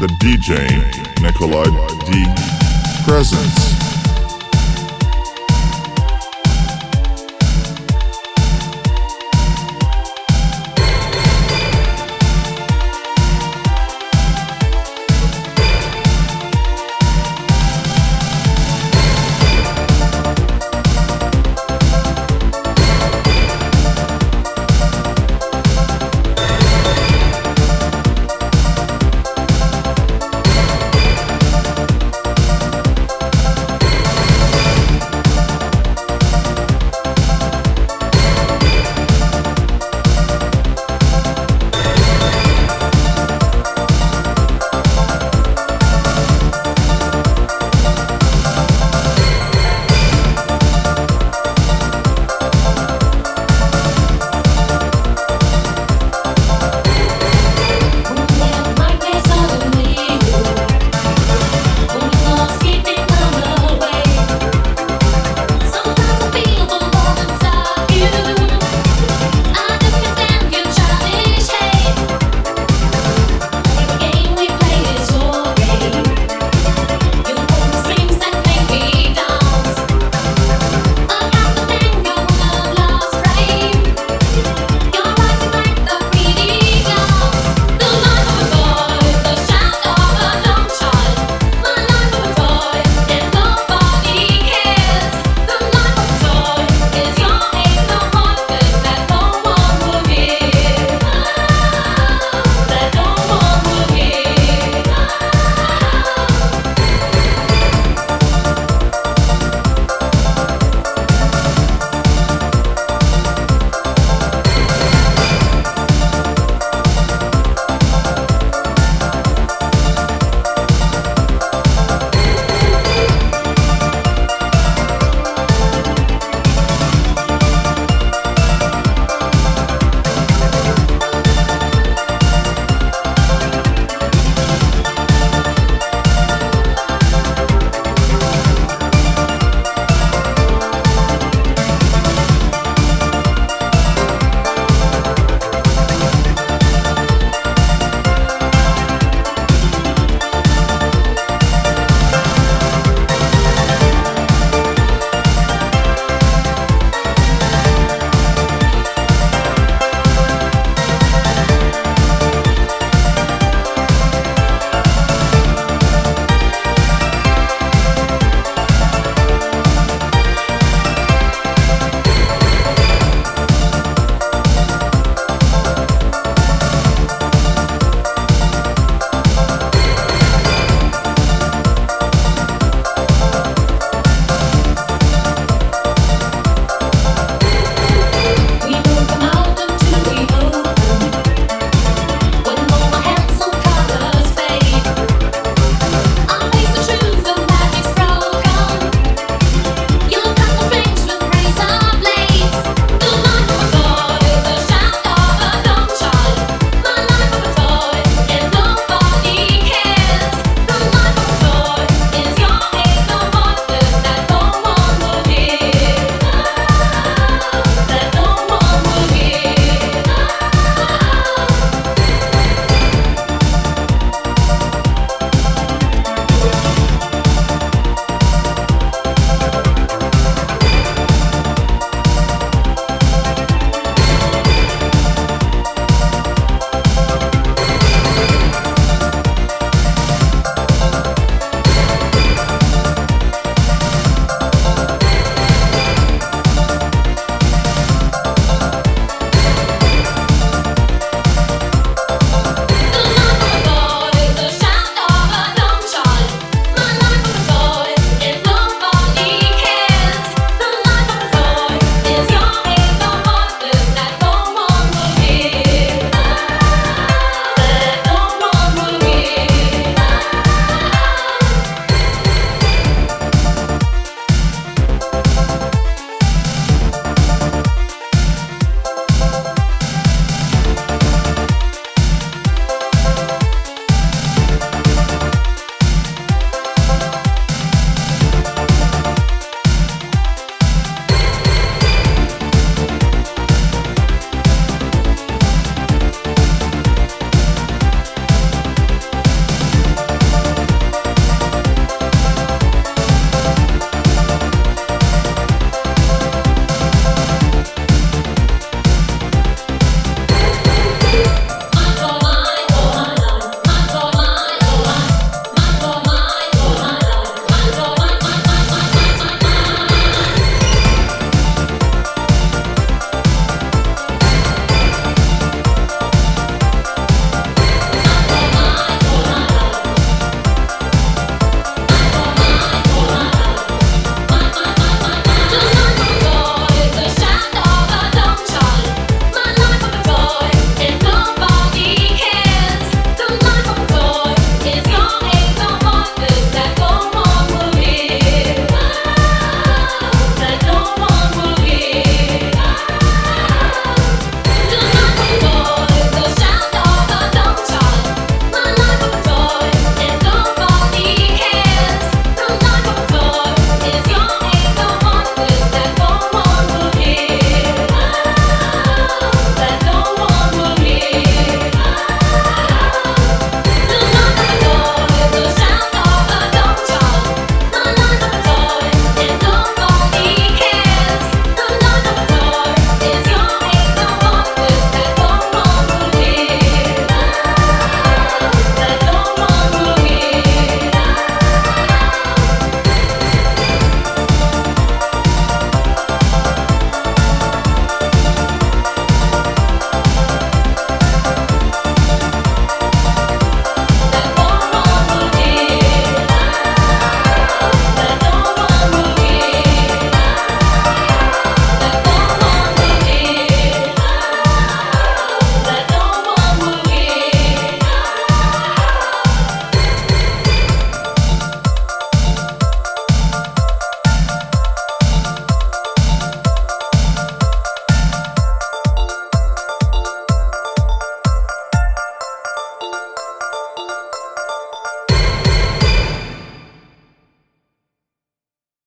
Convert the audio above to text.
the DJ Nikolai D Presence.